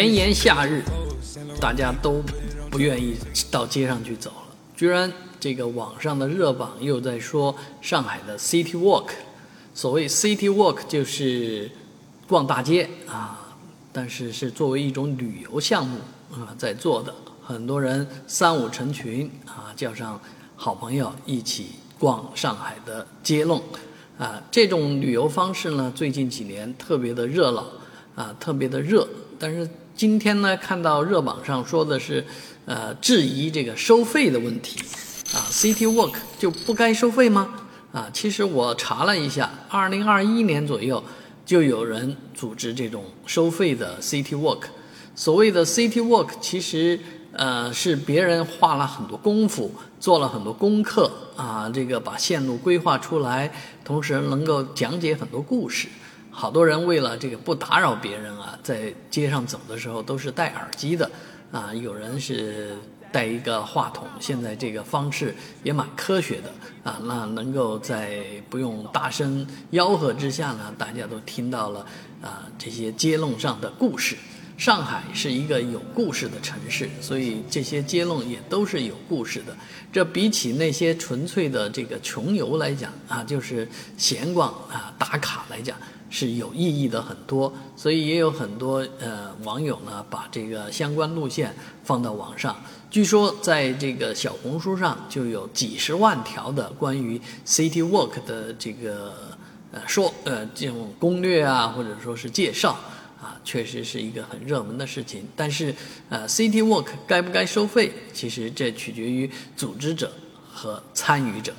炎炎夏日，大家都不愿意到街上去走了。居然这个网上的热榜又在说上海的 City Walk。所谓 City Walk 就是逛大街啊，但是是作为一种旅游项目啊在做的。很多人三五成群啊，叫上好朋友一起逛上海的街弄啊。这种旅游方式呢，最近几年特别的热闹啊，特别的热。但是今天呢，看到热榜上说的是，呃，质疑这个收费的问题，啊，City Walk 就不该收费吗？啊，其实我查了一下，二零二一年左右就有人组织这种收费的 City Walk。所谓的 City Walk，其实呃是别人花了很多功夫，做了很多功课啊，这个把线路规划出来，同时能够讲解很多故事。好多人为了这个不打扰别人啊，在街上走的时候都是戴耳机的啊。有人是带一个话筒，现在这个方式也蛮科学的啊。那能够在不用大声吆喝之下呢，大家都听到了啊这些街弄上的故事。上海是一个有故事的城市，所以这些街弄也都是有故事的。这比起那些纯粹的这个穷游来讲啊，就是闲逛啊打卡来讲。是有意义的很多，所以也有很多呃网友呢把这个相关路线放到网上。据说在这个小红书上就有几十万条的关于 City Walk 的这个呃说呃这种攻略啊，或者说是介绍啊，确实是一个很热门的事情。但是呃 City Walk 该不该收费，其实这取决于组织者和参与者。